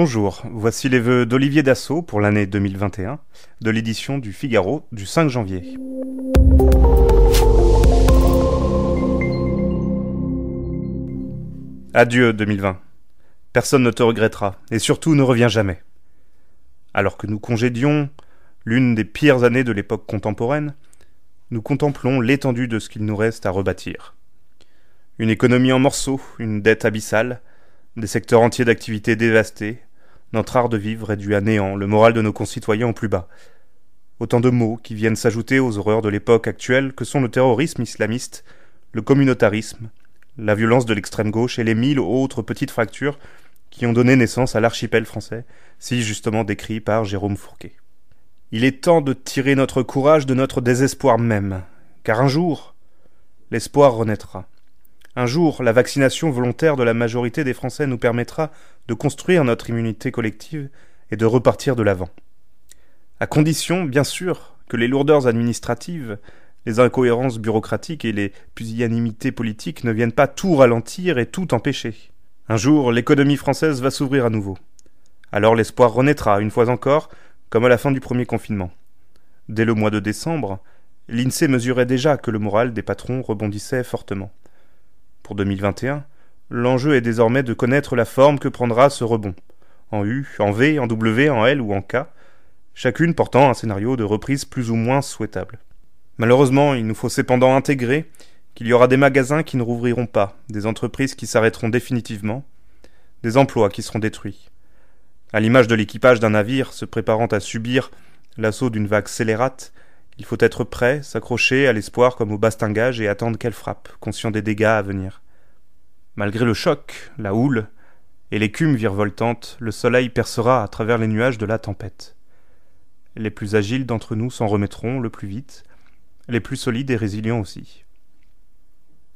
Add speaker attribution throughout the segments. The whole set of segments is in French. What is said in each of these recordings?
Speaker 1: Bonjour, voici les vœux d'Olivier Dassault pour l'année 2021 de l'édition du Figaro du 5 janvier. Adieu 2020. Personne ne te regrettera, et surtout ne reviens jamais. Alors que nous congédions l'une des pires années de l'époque contemporaine, nous contemplons l'étendue de ce qu'il nous reste à rebâtir. Une économie en morceaux, une dette abyssale, des secteurs entiers d'activité dévastés, notre art de vivre réduit à néant, le moral de nos concitoyens au plus bas. Autant de mots qui viennent s'ajouter aux horreurs de l'époque actuelle que sont le terrorisme islamiste, le communautarisme, la violence de l'extrême gauche et les mille autres petites fractures qui ont donné naissance à l'archipel français, si justement décrit par Jérôme Fourquet. Il est temps de tirer notre courage de notre désespoir même, car un jour, l'espoir renaîtra. Un jour, la vaccination volontaire de la majorité des Français nous permettra de construire notre immunité collective et de repartir de l'avant. À condition, bien sûr, que les lourdeurs administratives, les incohérences bureaucratiques et les pusillanimités politiques ne viennent pas tout ralentir et tout empêcher. Un jour, l'économie française va s'ouvrir à nouveau. Alors l'espoir renaîtra, une fois encore, comme à la fin du premier confinement. Dès le mois de décembre, l'INSEE mesurait déjà que le moral des patrons rebondissait fortement. Pour 2021, l'enjeu est désormais de connaître la forme que prendra ce rebond, en U, en V, en W, en L ou en K, chacune portant un scénario de reprise plus ou moins souhaitable. Malheureusement, il nous faut cependant intégrer qu'il y aura des magasins qui ne rouvriront pas, des entreprises qui s'arrêteront définitivement, des emplois qui seront détruits. À l'image de l'équipage d'un navire se préparant à subir l'assaut d'une vague scélérate, il faut être prêt, s'accrocher à l'espoir comme au bastingage et attendre qu'elle frappe, conscient des dégâts à venir. Malgré le choc, la houle et l'écume virevoltante, le soleil percera à travers les nuages de la tempête. Les plus agiles d'entre nous s'en remettront le plus vite, les plus solides et résilients aussi.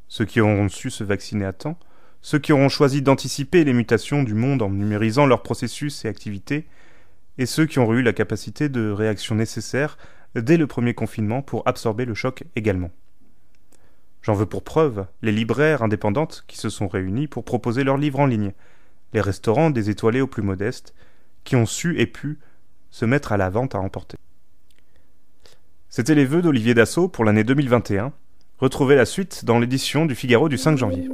Speaker 1: Ceux qui auront su se vacciner à temps, ceux qui auront choisi d'anticiper les mutations du monde en numérisant leurs processus et activités, et ceux qui auront eu la capacité de réaction nécessaire dès le premier confinement pour absorber le choc également. J'en veux pour preuve les libraires indépendantes qui se sont réunis pour proposer leurs livres en ligne, les restaurants des étoilés aux plus modestes, qui ont su et pu se mettre à la vente à emporter. C'était les vœux d'Olivier Dassault pour l'année 2021. Retrouvez la suite dans l'édition du Figaro du 5 janvier.